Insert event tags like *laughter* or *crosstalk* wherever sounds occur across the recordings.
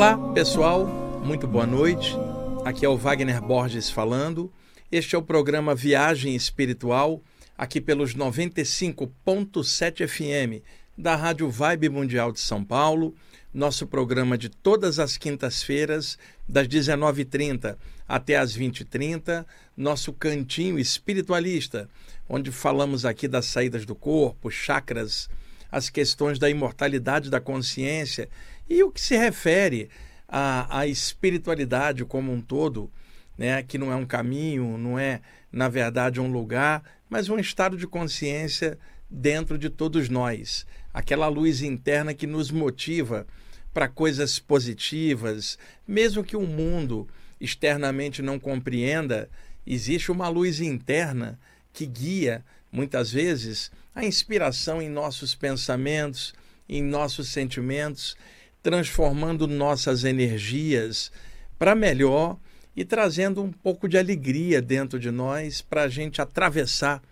Olá, pessoal, muito boa noite. Aqui é o Wagner Borges falando. Este é o programa Viagem Espiritual, aqui pelos 95.7 FM da Rádio Vibe Mundial de São Paulo. Nosso programa de todas as quintas-feiras, das 19h30 até as 20h30, nosso cantinho espiritualista, onde falamos aqui das saídas do corpo, chakras, as questões da imortalidade da consciência e o que se refere à, à espiritualidade como um todo, né, que não é um caminho, não é, na verdade, um lugar, mas um estado de consciência dentro de todos nós. Aquela luz interna que nos motiva para coisas positivas, mesmo que o mundo externamente não compreenda, existe uma luz interna que guia, muitas vezes, a inspiração em nossos pensamentos, em nossos sentimentos transformando nossas energias para melhor e trazendo um pouco de alegria dentro de nós para a gente atravessar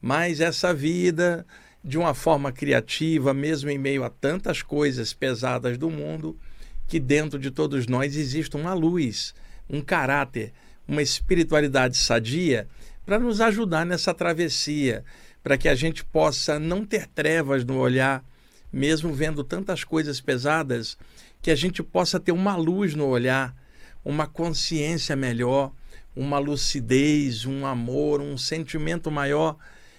mais essa vida de uma forma criativa, mesmo em meio a tantas coisas pesadas do mundo, que dentro de todos nós existe uma luz, um caráter, uma espiritualidade sadia para nos ajudar nessa travessia, para que a gente possa não ter trevas no olhar mesmo vendo tantas coisas pesadas, que a gente possa ter uma luz no olhar, uma consciência melhor, uma lucidez, um amor, um sentimento maior,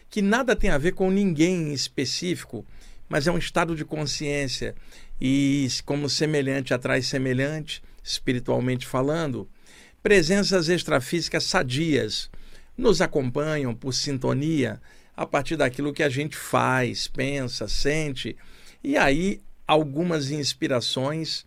que nada tem a ver com ninguém em específico, mas é um estado de consciência. E como semelhante atrai semelhante, espiritualmente falando, presenças extrafísicas sadias nos acompanham por sintonia a partir daquilo que a gente faz, pensa, sente e aí algumas inspirações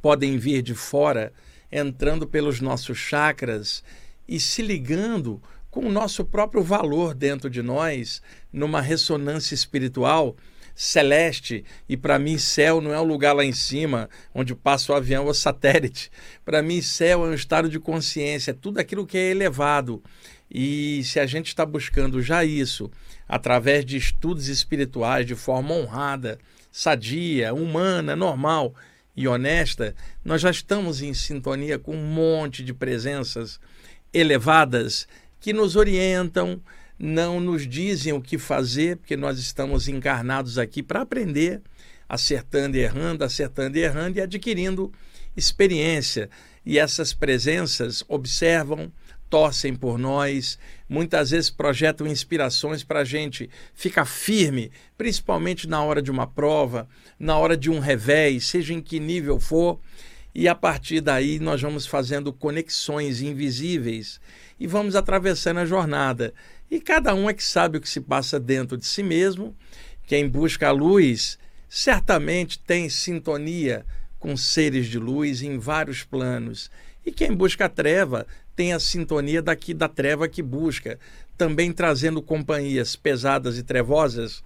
podem vir de fora, entrando pelos nossos chakras e se ligando com o nosso próprio valor dentro de nós, numa ressonância espiritual celeste. E para mim, céu não é um lugar lá em cima, onde passa o avião ou satélite. Para mim, céu é um estado de consciência, é tudo aquilo que é elevado. E se a gente está buscando já isso, através de estudos espirituais de forma honrada, sadia, humana, normal e honesta, nós já estamos em sintonia com um monte de presenças elevadas que nos orientam, não nos dizem o que fazer, porque nós estamos encarnados aqui para aprender, acertando e errando, acertando e errando e adquirindo experiência. E essas presenças observam, torcem por nós, muitas vezes projetam inspirações para a gente ficar firme, principalmente na hora de uma prova, na hora de um revés, seja em que nível for, e a partir daí nós vamos fazendo conexões invisíveis e vamos atravessando a jornada. E cada um é que sabe o que se passa dentro de si mesmo. Quem busca a luz certamente tem sintonia com seres de luz em vários planos. E quem busca a treva tem a sintonia daqui da treva que busca, também trazendo companhias pesadas e trevosas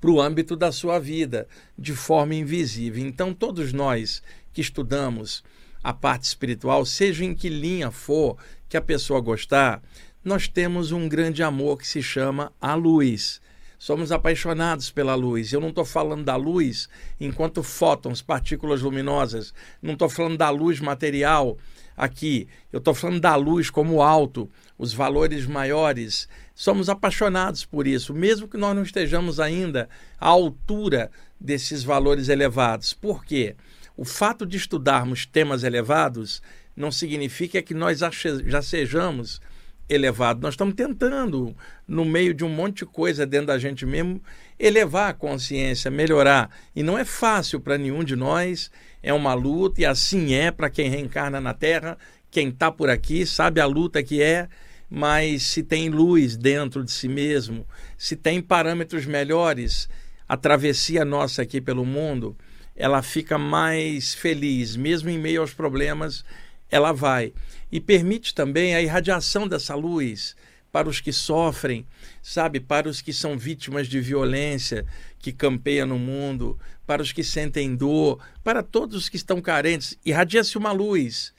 para o âmbito da sua vida, de forma invisível. Então, todos nós que estudamos a parte espiritual, seja em que linha for que a pessoa gostar, nós temos um grande amor que se chama a luz. Somos apaixonados pela luz. Eu não estou falando da luz enquanto fótons, partículas luminosas. Não estou falando da luz material aqui. Eu estou falando da luz como alto, os valores maiores. Somos apaixonados por isso, mesmo que nós não estejamos ainda à altura desses valores elevados. Por quê? O fato de estudarmos temas elevados não significa que nós já sejamos elevados. Nós estamos tentando, no meio de um monte de coisa dentro da gente mesmo, elevar a consciência, melhorar. E não é fácil para nenhum de nós é uma luta e assim é para quem reencarna na Terra. Quem está por aqui sabe a luta que é, mas se tem luz dentro de si mesmo, se tem parâmetros melhores, a travessia nossa aqui pelo mundo, ela fica mais feliz, mesmo em meio aos problemas, ela vai. E permite também a irradiação dessa luz para os que sofrem, sabe, para os que são vítimas de violência que campeia no mundo, para os que sentem dor, para todos os que estão carentes. Irradia-se uma luz.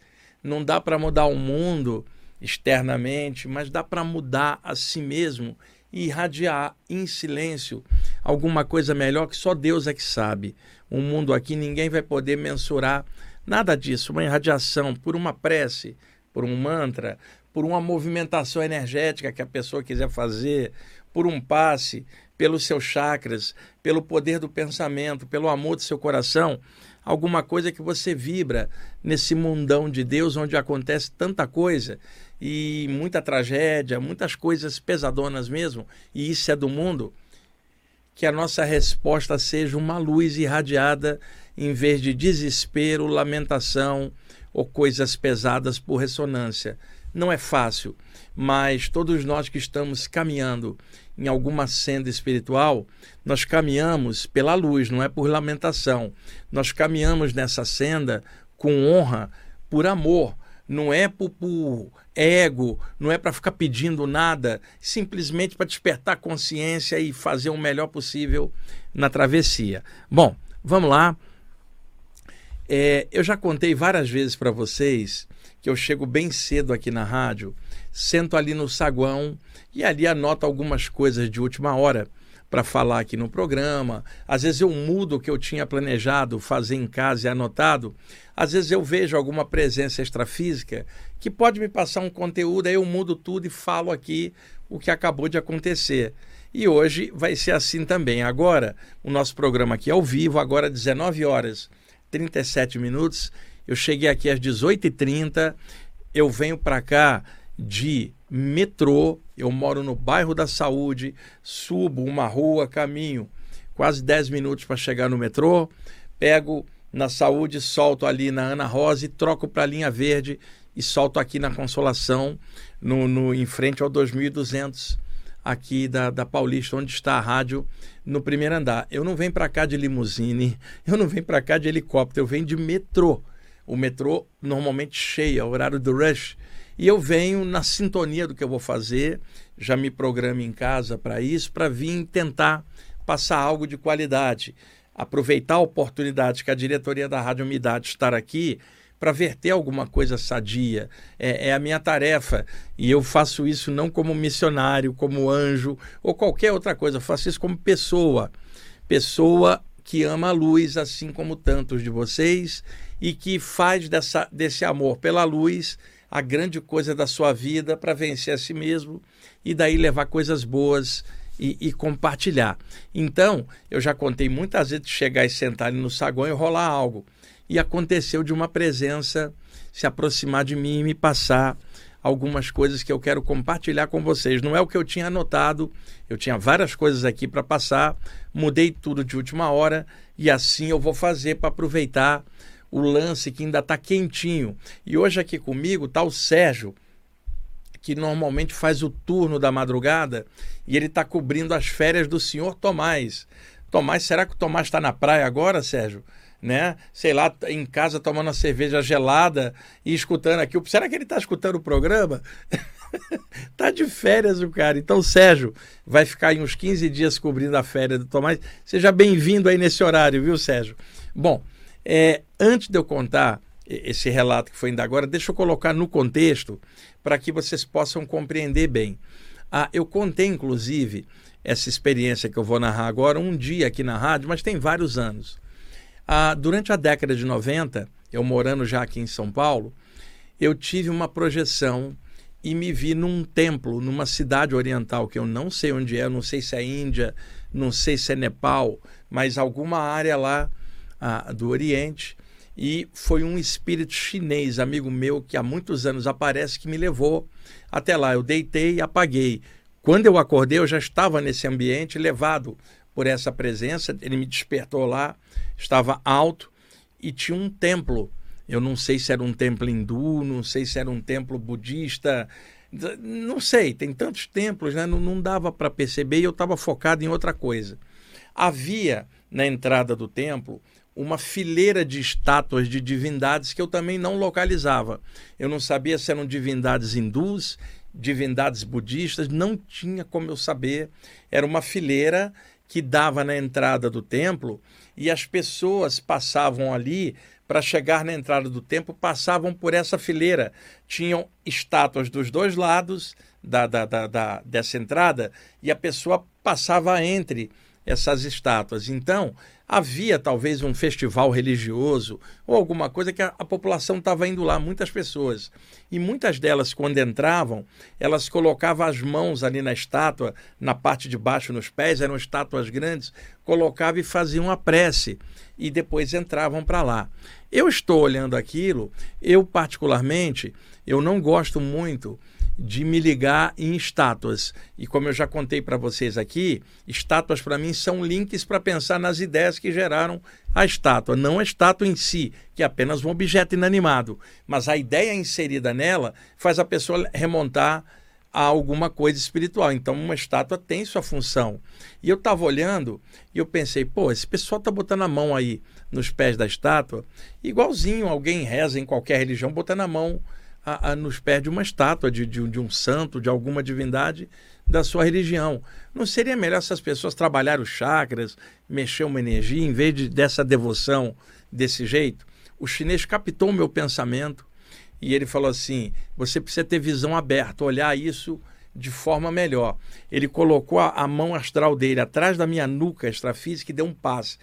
Não dá para mudar o mundo externamente, mas dá para mudar a si mesmo e irradiar em silêncio alguma coisa melhor que só Deus é que sabe. O mundo aqui ninguém vai poder mensurar nada disso. Uma irradiação por uma prece, por um mantra, por uma movimentação energética que a pessoa quiser fazer, por um passe, pelos seus chakras, pelo poder do pensamento, pelo amor do seu coração, alguma coisa que você vibra nesse mundão de Deus onde acontece tanta coisa e muita tragédia, muitas coisas pesadonas mesmo, e isso é do mundo, que a nossa resposta seja uma luz irradiada em vez de desespero, lamentação ou coisas pesadas por ressonância. Não é fácil, mas todos nós que estamos caminhando em alguma senda espiritual, nós caminhamos pela luz, não é por lamentação. Nós caminhamos nessa senda com honra, por amor, não é por, por ego, não é para ficar pedindo nada, simplesmente para despertar consciência e fazer o melhor possível na travessia. Bom, vamos lá. É, eu já contei várias vezes para vocês que eu chego bem cedo aqui na rádio, sento ali no saguão e ali anoto algumas coisas de última hora para falar aqui no programa. Às vezes eu mudo o que eu tinha planejado fazer em casa e anotado. Às vezes eu vejo alguma presença extrafísica que pode me passar um conteúdo, aí eu mudo tudo e falo aqui o que acabou de acontecer. E hoje vai ser assim também. Agora, o nosso programa aqui é ao vivo, agora 19 horas 37 minutos. Eu cheguei aqui às 18h30. Eu venho para cá de metrô. Eu moro no bairro da Saúde, subo uma rua, caminho quase 10 minutos para chegar no metrô, pego na Saúde, solto ali na Ana Rosa e troco para a linha verde e solto aqui na Consolação, no, no, em frente ao 2200 aqui da, da Paulista, onde está a rádio, no primeiro andar. Eu não venho para cá de limusine, *laughs* eu não venho para cá de helicóptero, eu venho de metrô. O metrô normalmente cheio, é o horário do rush. E eu venho na sintonia do que eu vou fazer, já me programo em casa para isso, para vir tentar passar algo de qualidade. Aproveitar a oportunidade que a diretoria da Rádio Umidade estar aqui para verter alguma coisa sadia. É, é, a minha tarefa. E eu faço isso não como missionário, como anjo ou qualquer outra coisa. Eu faço isso como pessoa. Pessoa que ama a luz, assim como tantos de vocês, e que faz dessa, desse amor pela luz a grande coisa da sua vida para vencer a si mesmo e daí levar coisas boas e, e, compartilhar. Então, eu já contei muitas vezes de chegar e sentar no saguão e rolar algo e aconteceu de uma presença se aproximar de mim e me passar algumas coisas que eu quero compartilhar com vocês. Não é o que eu tinha anotado, eu tinha várias coisas aqui para passar, mudei tudo de última hora e assim eu vou fazer para aproveitar o lance que ainda está quentinho. E hoje aqui comigo está o Sérgio, que normalmente faz o turno da madrugada e ele está cobrindo as férias do senhor Tomás. Tomás, será que o Tomás está na praia agora, Sérgio? Né? Sei lá, em casa tomando uma cerveja gelada e escutando aqui. Será que ele está escutando o programa? *laughs* tá de férias o cara. Então, Sérgio vai ficar em uns 15 dias cobrindo a férias do Tomás. Seja bem-vindo aí nesse horário, viu, Sérgio? Bom, é, antes de eu contar esse relato que foi ainda agora, deixa eu colocar no contexto para que vocês possam compreender bem. Ah, eu contei, inclusive, essa experiência que eu vou narrar agora um dia aqui na rádio, mas tem vários anos. Ah, durante a década de 90, eu morando já aqui em São Paulo, eu tive uma projeção e me vi num templo, numa cidade oriental, que eu não sei onde é, não sei se é Índia, não sei se é Nepal, mas alguma área lá ah, do Oriente. E foi um espírito chinês, amigo meu, que há muitos anos aparece, que me levou até lá. Eu deitei e apaguei. Quando eu acordei, eu já estava nesse ambiente, levado por essa presença. Ele me despertou lá, estava alto e tinha um templo. Eu não sei se era um templo hindu, não sei se era um templo budista, não sei, tem tantos templos, né? não, não dava para perceber e eu estava focado em outra coisa. Havia na entrada do templo uma fileira de estátuas de divindades que eu também não localizava. Eu não sabia se eram divindades hindus, divindades budistas, não tinha como eu saber. Era uma fileira que dava na entrada do templo e as pessoas passavam ali para chegar na entrada do templo, passavam por essa fileira. Tinham estátuas dos dois lados da, da, da, da, dessa entrada e a pessoa passava entre essas estátuas. Então, havia talvez um festival religioso ou alguma coisa que a, a população estava indo lá, muitas pessoas. E muitas delas, quando entravam, elas colocavam as mãos ali na estátua, na parte de baixo, nos pés, eram estátuas grandes, colocavam e faziam a prece e depois entravam para lá. Eu estou olhando aquilo, eu particularmente, eu não gosto muito de me ligar em estátuas. E como eu já contei para vocês aqui, estátuas para mim são links para pensar nas ideias que geraram a estátua, não a estátua em si, que é apenas um objeto inanimado, mas a ideia inserida nela faz a pessoa remontar a alguma coisa espiritual. Então, uma estátua tem sua função. E eu estava olhando e eu pensei, pô, esse pessoal está botando a mão aí nos pés da estátua, igualzinho alguém reza em qualquer religião, botando a mão a, a, nos pés de uma estátua, de, de, de um santo, de alguma divindade da sua religião. Não seria melhor essas pessoas trabalhar os chakras, mexer uma energia, em vez de, dessa devoção desse jeito? O chinês captou o meu pensamento e ele falou assim: você precisa ter visão aberta, olhar isso de forma melhor. Ele colocou a, a mão astral dele atrás da minha nuca extrafísica e deu um passe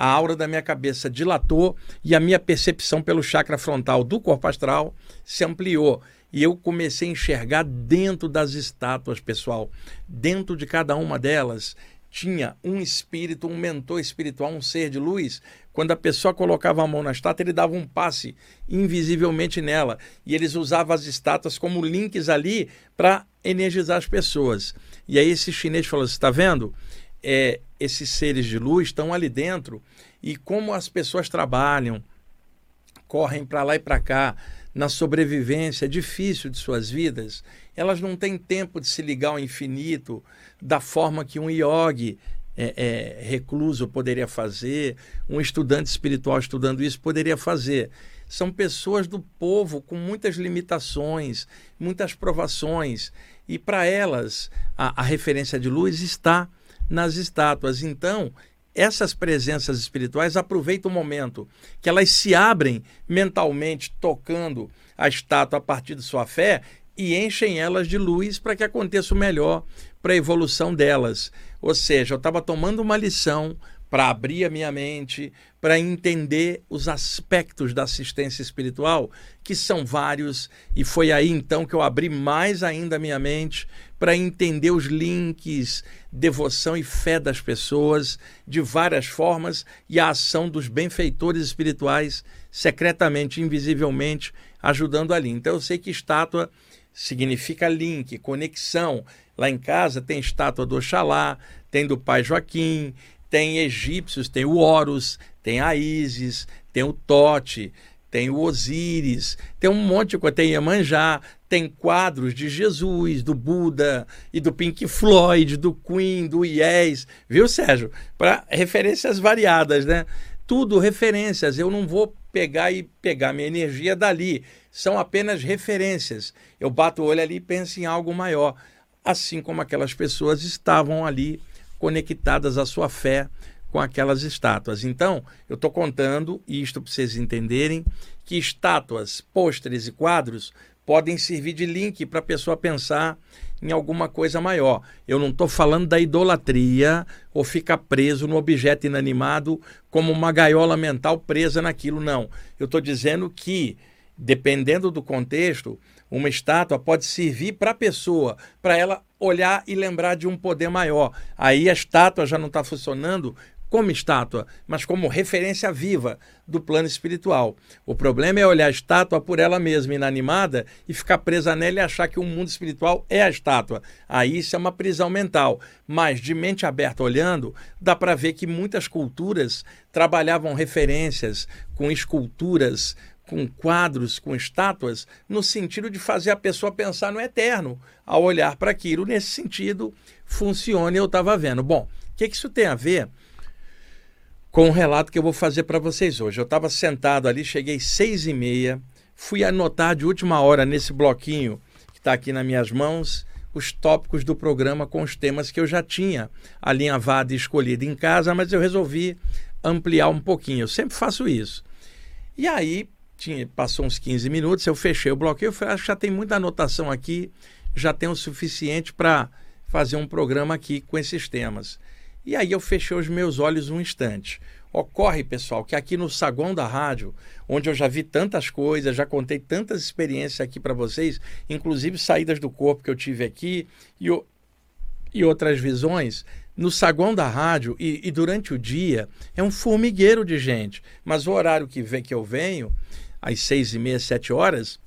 a aura da minha cabeça dilatou e a minha percepção pelo chakra frontal do corpo astral se ampliou. E eu comecei a enxergar dentro das estátuas, pessoal. Dentro de cada uma delas tinha um espírito, um mentor espiritual, um ser de luz. Quando a pessoa colocava a mão na estátua, ele dava um passe invisivelmente nela. E eles usavam as estátuas como links ali para energizar as pessoas. E aí esse chinês falou: Você está vendo? é, esses seres de luz estão ali dentro e como as pessoas trabalham, correm para lá e para cá na sobrevivência difícil de suas vidas, elas não têm tempo de se ligar ao infinito da forma que um yogi é, é, recluso poderia fazer, um estudante espiritual estudando isso poderia fazer. São pessoas do povo com muitas limitações, muitas provações, e para elas a, a referência de luz está nas estátuas. Então, essas presenças espirituais aproveitam o momento que elas se abrem mentalmente, tocando a estátua a partir de sua fé e enchem elas de luz para que aconteça o melhor para a evolução delas. Ou seja, eu estava tomando uma lição para abrir a minha mente, para entender os aspectos da assistência espiritual, que são vários, e foi aí então que eu abri mais ainda a minha mente para entender os links, devoção e fé das pessoas de várias formas e a ação dos benfeitores espirituais secretamente, invisivelmente, ajudando ali. Então eu sei que estátua significa link, conexão. Lá em casa tem estátua do Oxalá, tem do Pai Joaquim, tem egípcios, tem o Horus, tem a Ísis, tem o Tote, tem o Osíris, tem um monte de coisa, tem Iemanjá, tem quadros de Jesus, do Buda e do Pink Floyd, do Queen, do Yes, viu, Sérgio? Para referências variadas, né? Tudo referências. Eu não vou pegar e pegar minha energia dali. São apenas referências. Eu bato o olho ali e penso em algo maior. Assim como aquelas pessoas estavam ali conectadas à sua fé com aquelas estátuas. Então, eu estou contando isto para vocês entenderem que estátuas, pôsteres e quadros podem servir de link para a pessoa pensar em alguma coisa maior. Eu não estou falando da idolatria ou ficar preso no objeto inanimado como uma gaiola mental presa naquilo, não. Eu estou dizendo que, dependendo do contexto, uma estátua pode servir para a pessoa, para ela olhar e lembrar de um poder maior. Aí a estátua já não está funcionando como estátua, mas como referência viva do plano espiritual. O problema é olhar a estátua por ela mesma, inanimada, e ficar presa nela e achar que o mundo espiritual é a estátua. Aí isso é uma prisão mental. Mas de mente aberta olhando, dá para ver que muitas culturas trabalhavam referências com esculturas com quadros, com estátuas, no sentido de fazer a pessoa pensar no eterno ao olhar para aquilo. Nesse sentido, funciona eu estava vendo. Bom, o que, que isso tem a ver com o relato que eu vou fazer para vocês hoje? Eu estava sentado ali, cheguei seis e meia, fui anotar de última hora nesse bloquinho que está aqui nas minhas mãos os tópicos do programa com os temas que eu já tinha alinhavado e escolhido em casa, mas eu resolvi ampliar um pouquinho. Eu sempre faço isso. E aí tinha, passou uns 15 minutos, eu fechei o bloqueio, falei, acho que já tem muita anotação aqui, já tem o suficiente para fazer um programa aqui com esses temas. E aí eu fechei os meus olhos um instante. Ocorre, pessoal, que aqui no saguão da rádio, onde eu já vi tantas coisas, já contei tantas experiências aqui para vocês, inclusive saídas do corpo que eu tive aqui e, e outras visões, no saguão da rádio e, e, durante o dia é um formigueiro de gente. Mas o horário que, vem, que eu venho, às seis e meia, sete horas,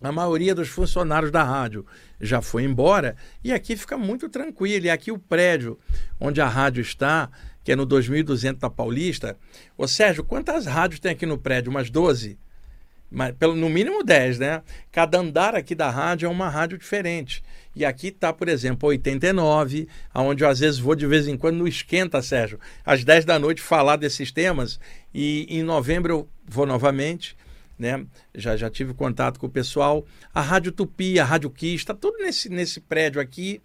a maioria dos funcionários da rádio já foi embora e aqui fica muito tranquilo. E aqui o prédio onde a rádio está, que é no 2200 da Paulista. Ô Sérgio, quantas rádios tem aqui no prédio? Umas 12? Mas, pelo, no mínimo 10, né? Cada andar aqui da rádio é uma rádio diferente. E aqui está, por exemplo, 89, aonde eu às vezes vou de vez em quando no Esquenta, Sérgio, às 10 da noite falar desses temas. E em novembro eu vou novamente né? Já, já tive contato com o pessoal. A Rádio Tupi, a Rádio Kiss, está tudo nesse, nesse prédio aqui.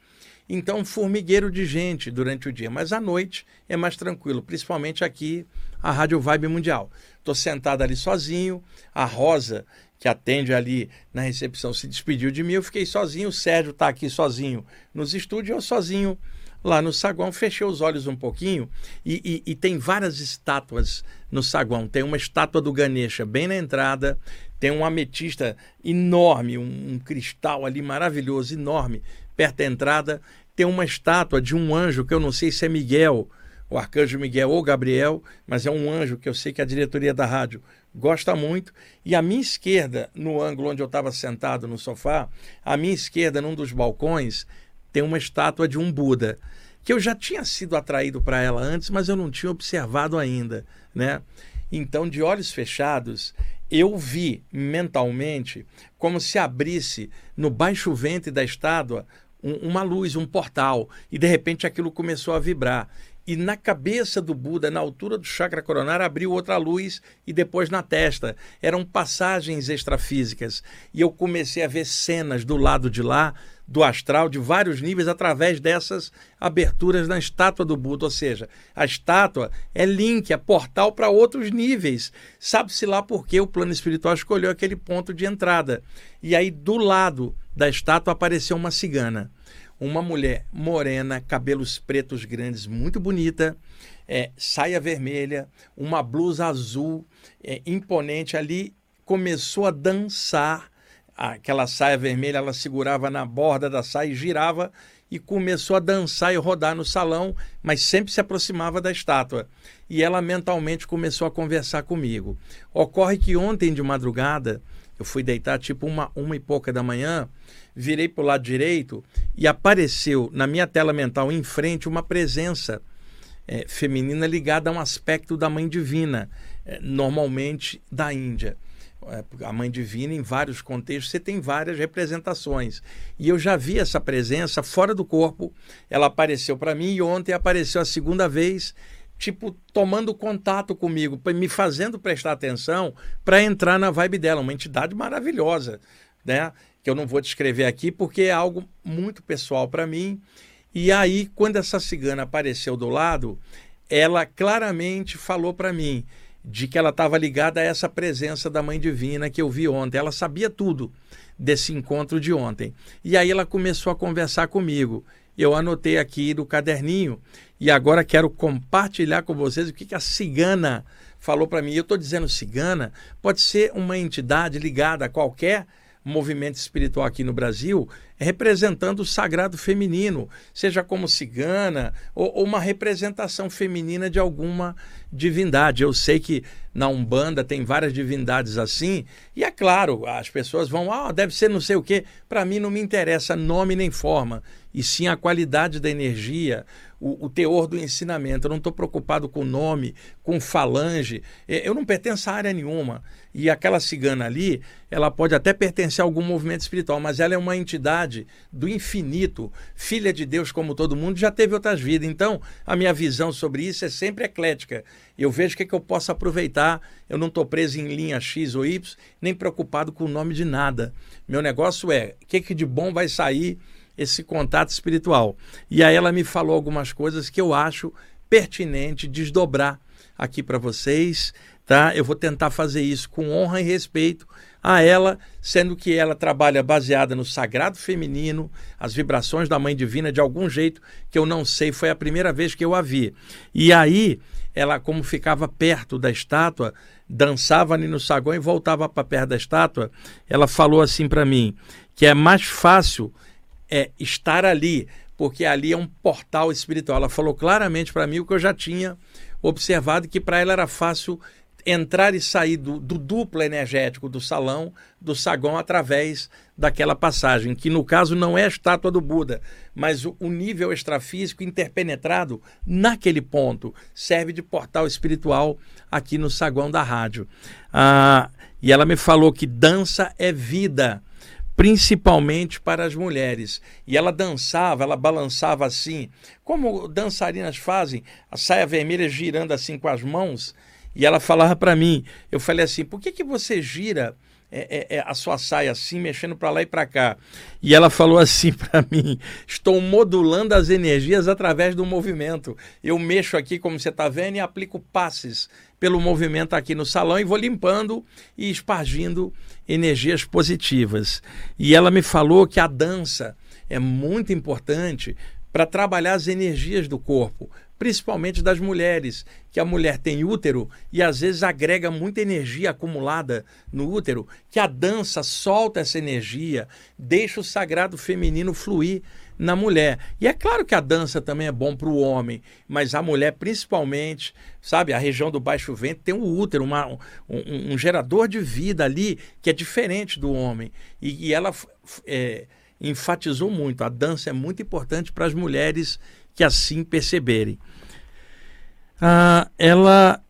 Então, formigueiro de gente durante o dia. Mas à noite é mais tranquilo, principalmente aqui, a Rádio Vibe Mundial. Estou sentado ali sozinho. A Rosa, que atende ali na recepção, se despediu de mim. Eu fiquei sozinho. O Sérgio está aqui sozinho nos estúdios, eu sozinho lá no saguão, fechei os olhos um pouquinho e, e, e, tem várias estátuas no saguão. Tem uma estátua do Ganesha bem na entrada, tem um ametista enorme, um, um cristal ali maravilhoso, enorme, perto da entrada. Tem uma estátua de um anjo que eu não sei se é Miguel, o arcanjo Miguel ou Gabriel, mas é um anjo que eu sei que a diretoria da rádio gosta muito. E à minha esquerda, no ângulo onde eu estava sentado no sofá, à minha esquerda, num dos balcões, tem uma estátua de um Buda, que eu já tinha sido atraído para ela antes, mas eu não tinha observado ainda, né? Então, de olhos fechados, eu vi mentalmente como se abrisse no baixo ventre da estátua um, uma luz, um portal, e de repente aquilo começou a vibrar. E na cabeça do Buda, na altura do chakra coronário, abriu outra luz e depois na testa. Eram passagens extrafísicas. E eu comecei a ver cenas do lado de lá do astral de vários níveis através dessas aberturas na estátua do Buda. Ou seja, a estátua é link, é portal para outros níveis. Sabe-se lá por que o plano espiritual escolheu aquele ponto de entrada. E aí, do lado da estátua, apareceu uma cigana. Uma mulher morena, cabelos pretos grandes, muito bonita, é, saia vermelha, uma blusa azul, é, imponente ali, começou a dançar aquela saia vermelha, ela segurava na borda da saia e girava e começou a dançar e rodar no salão, mas sempre se aproximava da estátua. E ela mentalmente começou a conversar comigo. Ocorre que ontem de madrugada, eu fui deitar tipo uma, uma e pouca da manhã, virei para o lado direito e apareceu na minha tela mental em frente uma presença é, feminina ligada a um aspecto da mãe divina, é, normalmente da Índia. É, a mãe divina em vários contextos, você tem várias representações. E eu já vi essa presença fora do corpo, ela apareceu para mim e ontem apareceu a segunda vez, tipo, tomando contato comigo, me fazendo prestar atenção para entrar na vibe dela, uma entidade maravilhosa, né? Que eu não vou descrever aqui porque é algo muito pessoal para mim. E aí, quando essa cigana apareceu do lado, ela claramente falou para mim: de que ela estava ligada a essa presença da Mãe Divina que eu vi ontem. Ela sabia tudo desse encontro de ontem. E aí ela começou a conversar comigo. Eu anotei aqui do caderninho e agora quero compartilhar com vocês o que, que a cigana falou para mim. Eu estou dizendo cigana, pode ser uma entidade ligada a qualquer movimento espiritual aqui no Brasil, representando o sagrado feminino, seja como cigana ou, ou, uma representação feminina de alguma divindade. Eu sei que na Umbanda tem várias divindades assim, e é claro, as pessoas vão, ah, deve ser não sei o quê. Para mim não me interessa nome nem forma, e sim a qualidade da energia, o, o teor do ensinamento. Eu não estou preocupado com nome, com falange. Eu não pertenço a área nenhuma. E aquela cigana ali, ela pode até pertencer a algum movimento espiritual, mas ela é uma entidade do infinito, filha de Deus como todo mundo, já teve outras vidas. Então, a minha visão sobre isso é sempre eclética. Eu vejo o que, é que eu posso aproveitar. Eu não estou preso em linha X ou Y, nem preocupado com o nome de nada. Meu negócio é o que, que de bom vai sair esse contato espiritual. E aí ela me falou algumas coisas que eu acho pertinente desdobrar aqui para vocês, tá? Eu vou tentar fazer isso com honra e respeito a ela, sendo que ela trabalha baseada no sagrado feminino, as vibrações da Mãe Divina de algum jeito que eu não sei, foi a primeira vez que eu a vi. E aí, ela como ficava perto da estátua, dançava ali no saguão e voltava para perto da estátua, ela falou assim para mim que é mais fácil é estar ali, porque ali é um portal espiritual. Ela falou claramente para mim o que eu já tinha observado que para ela era fácil entrar e sair do, do, duplo energético do salão, do saguão, através daquela passagem, que no caso não é a estátua do Buda, mas o, o nível extrafísico interpenetrado naquele ponto serve de portal espiritual aqui no saguão da rádio. Ah, e ela me falou que dança é vida principalmente para as mulheres. E ela dançava, ela balançava assim, como dançarinas fazem, a saia vermelha girando assim com as mãos, e ela falava para mim, eu falei assim, por que, que você gira é, é, é a sua saia assim, mexendo para lá e para cá? E ela falou assim *laughs* para mim, estou modulando as energias através do movimento. Eu mexo aqui, como você está vendo, e aplico passes pelo movimento aqui no salão e vou limpando e espargindo energias positivas. E ela me falou que a dança é muito importante para trabalhar as energias do corpo, principalmente das mulheres, que a mulher tem útero e às vezes agrega muita energia acumulada no útero, que a dança solta essa energia, deixa o sagrado feminino fluir na mulher. E é claro que a dança também é bom para o homem, mas a mulher principalmente, sabe, a região do baixo ventre tem um útero, uma, um, um, gerador de vida ali que é diferente do homem. E, e ela é, enfatizou muito, a dança é muito importante para as mulheres que assim perceberem. Ah, ela,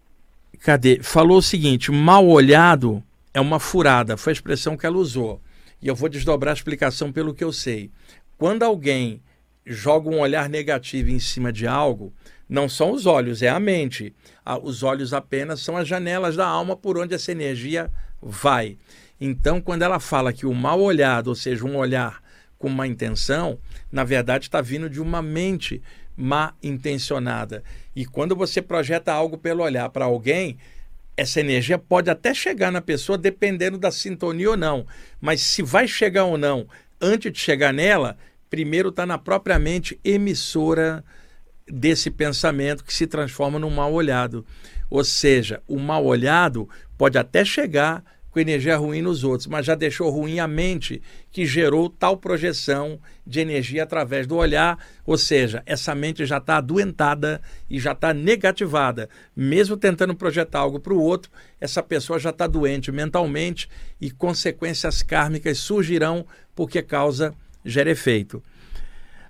cadê? Falou o seguinte: mal olhado é uma furada. Foi a expressão que ela usou. E eu vou desdobrar a explicação pelo que eu sei. Quando alguém joga um olhar negativo em cima de algo, não são os olhos, é a mente. Os olhos apenas são as janelas da alma por onde essa energia vai. Então, quando ela fala que o mal olhado, ou seja, um olhar com uma intenção, na verdade está vindo de uma mente má intencionada. E quando você projeta algo pelo olhar para alguém, essa energia pode até chegar na pessoa dependendo da sintonia ou não. Mas se vai chegar ou não, antes de chegar nela, primeiro está na própria mente emissora desse pensamento que se transforma num mal olhado. Ou seja, o mal olhado pode até chegar com energia ruim nos outros, mas já deixou ruim a mente que gerou tal projeção de energia através do olhar, ou seja, essa mente já está adoentada e já está negativada. Mesmo tentando projetar algo para o outro, essa pessoa já está doente mentalmente e consequências kármicas surgirão porque causa gera efeito.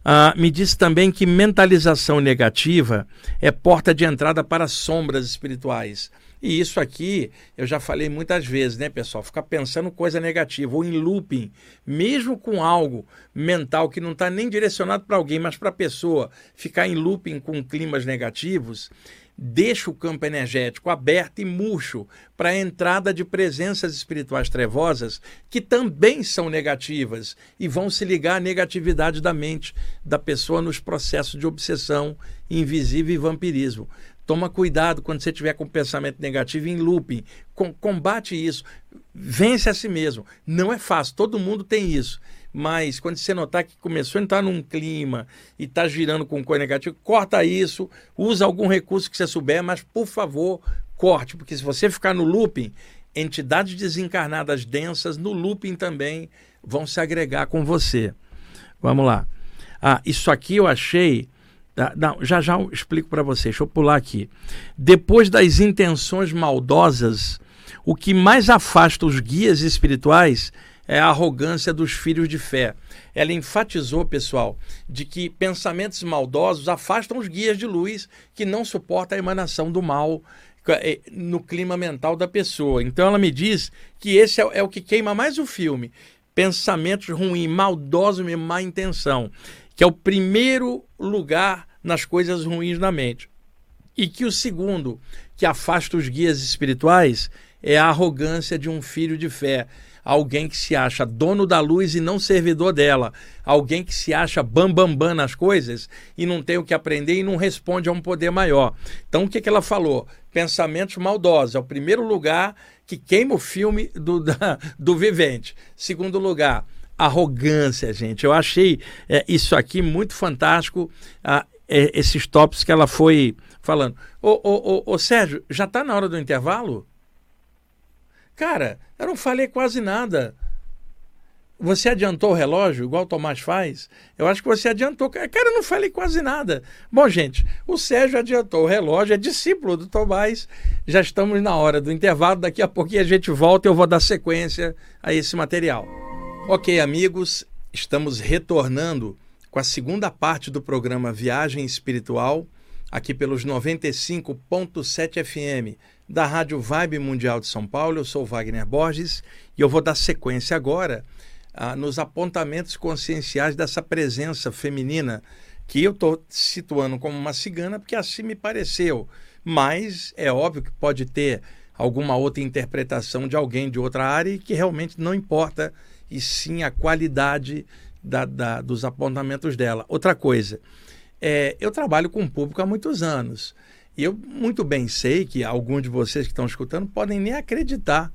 Ah, me disse também que mentalização negativa é porta de entrada para sombras espirituais. E isso aqui eu já falei muitas vezes, né, pessoal? Ficar pensando coisa negativa ou em looping, mesmo com algo mental que não está nem direcionado para alguém, mas para a pessoa, ficar em looping com climas negativos, deixa o campo energético aberto e murcho para a entrada de presenças espirituais trevosas que também são negativas e vão se ligar à negatividade da mente da pessoa nos processos de obsessão invisível e vampirismo. Toma cuidado quando você tiver com pensamento negativo em looping. Com, combate isso. Vence a si mesmo. Não é fácil, todo mundo tem isso. Mas quando você notar que começou a entrar num clima e está girando com coisa negativa, corta isso, usa algum recurso que você souber, mas por favor, corte, porque se você ficar no looping, entidades desencarnadas densas no looping também vão se agregar com você. Vamos lá. Ah, isso aqui eu achei não, já já eu explico para vocês. Deixa eu pular aqui. Depois das intenções maldosas, o que mais afasta os guias espirituais é a arrogância dos filhos de fé. Ela enfatizou, pessoal, de que pensamentos maldosos afastam os guias de luz que não suportam a emanação do mal eh, no clima mental da pessoa. Então ela me diz que esse é, é o que queima mais o filme. Pensamentos ruins, maldosos e má intenção que é o primeiro lugar nas coisas ruins na mente. E que o segundo, que afasta os guias espirituais, é a arrogância de um filho de fé. Alguém que se acha dono da luz e não servidor dela. Alguém que se acha bambambam bam, bam nas coisas e não tem o que aprender e não responde a um poder maior. Então, o que, que ela falou? Pensamentos maldosos. É o primeiro lugar que queima o filme do, da, *laughs* do vivente. Segundo lugar, arrogância, gente. Eu achei é, isso aqui muito fantástico, ah, é, esses tópicos que ela foi falando. Ô, ô, ô, ô Sérgio, já está na hora do intervalo? Cara, eu não falei quase nada. Você adiantou o relógio, igual o Tomás faz? Eu acho que você adiantou. Cara, eu não falei quase nada. Bom, gente, o Sérgio adiantou o relógio, é discípulo do Tomás. Já estamos na hora do intervalo. Daqui a pouquinho a gente volta e eu vou dar sequência a esse material. Ok, amigos, estamos retornando com a segunda parte do programa Viagem Espiritual, aqui pelos 95.7 FM da Rádio Vibe Mundial de São Paulo. Eu sou Wagner Borges e eu vou dar sequência agora ah, nos apontamentos conscienciais dessa presença feminina que eu estou situando como uma cigana porque assim me pareceu. Mas é óbvio que pode ter alguma outra interpretação de alguém de outra área e que realmente não importa e sim a qualidade da, da, dos apontamentos dela. Outra coisa, é, eu trabalho com o público há muitos anos e eu muito bem sei que alguns de vocês que estão escutando podem nem acreditar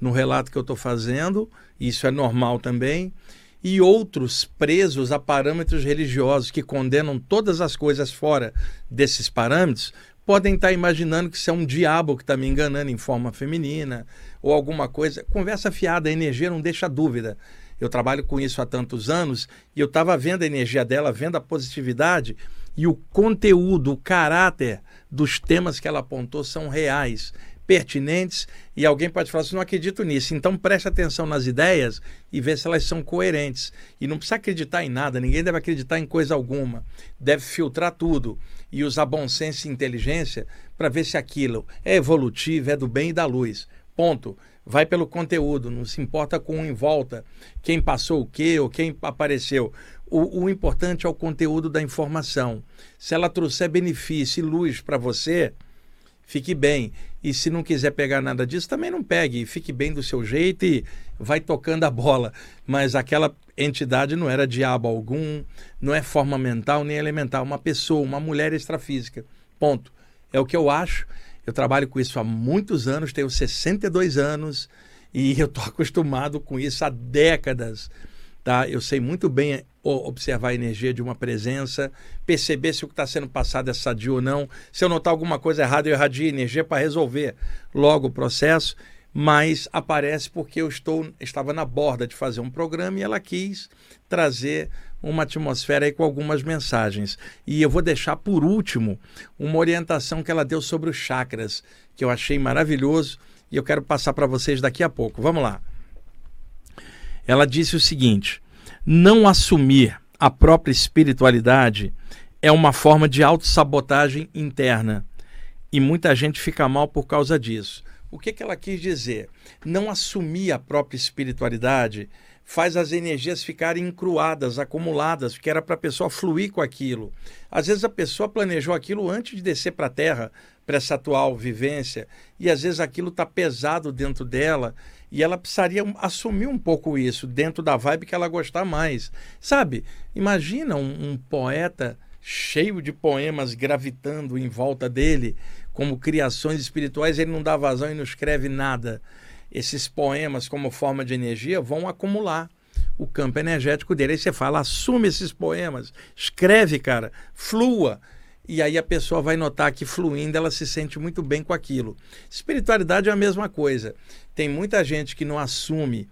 no relato que eu estou fazendo, isso é normal também, e outros presos a parâmetros religiosos que condenam todas as coisas fora desses parâmetros podem estar imaginando que isso é um diabo que está me enganando em forma feminina ou alguma coisa. Conversa fiada, a energia não deixa dúvida. Eu trabalho com isso há tantos anos e eu estava vendo a energia dela, vendo a positividade e o conteúdo, o caráter dos temas que ela apontou são reais, pertinentes e alguém pode falar assim, não acredito nisso. Então preste atenção nas ideias e vê se elas são coerentes. E não precisa acreditar em nada, ninguém deve acreditar em coisa alguma. Deve filtrar tudo e usar bom senso e inteligência para ver se aquilo é evolutivo, é do bem e da luz. Ponto. Vai pelo conteúdo, não se importa com em volta, quem passou o quê ou quem apareceu. O, o importante é o conteúdo da informação. Se ela trouxer benefício e luz para você, fique bem. E se não quiser pegar nada disso, também não pegue. Fique bem do seu jeito e vai tocando a bola. Mas aquela entidade não era diabo algum, não é forma mental nem elemental. Uma pessoa, uma mulher extrafísica. Ponto. É o que eu acho. Eu trabalho com isso há muitos anos, tenho 62 anos e eu estou *laughs* acostumado com isso há décadas. Tá? Eu sei muito bem observar a energia de uma presença, perceber se o que está sendo passado é sadio ou não. Se eu notar alguma coisa errada, eu irradio energia para resolver logo o processo. Mas aparece porque eu estou estava na borda de fazer um programa e ela quis trazer uma atmosfera aí com algumas mensagens. E eu vou deixar por último uma orientação que ela deu sobre os chakras, que eu achei maravilhoso e eu quero passar para vocês daqui a pouco. Vamos lá. Ela disse o seguinte: não assumir a própria espiritualidade é uma forma de autossabotagem interna. E muita gente fica mal por causa disso. O que, que ela quis dizer? Não assumir a própria espiritualidade faz as energias ficarem encruadas, acumuladas, que era para a pessoa fluir com aquilo. Às vezes a pessoa planejou aquilo antes de descer para a Terra, para essa atual vivência, e às vezes aquilo está pesado dentro dela, e ela precisaria assumir um pouco isso, dentro da vibe que ela gostar mais. Sabe, imagina um, um poeta cheio de poemas gravitando em volta dele, como criações espirituais, ele não dá vazão e não escreve nada esses poemas como forma de energia vão acumular o campo energético dele. Aí você fala, assume esses poemas, escreve, cara, flua. E aí a pessoa vai notar que fluindo ela se sente muito bem com aquilo. Espiritualidade é a mesma coisa. Tem muita gente que não assume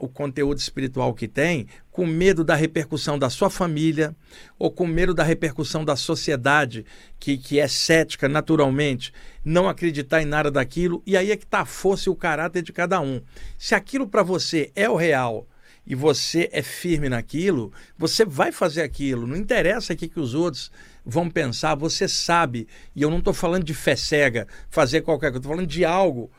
o conteúdo espiritual que tem, com medo da repercussão da sua família ou com medo da repercussão da sociedade, que, que é cética naturalmente, não acreditar em nada daquilo, e aí é que está a força e o caráter de cada um. Se aquilo para você é o real e você é firme naquilo, você vai fazer aquilo, não interessa o que, que os outros vão pensar, você sabe, e eu não estou falando de fé cega, fazer qualquer coisa, estou falando de algo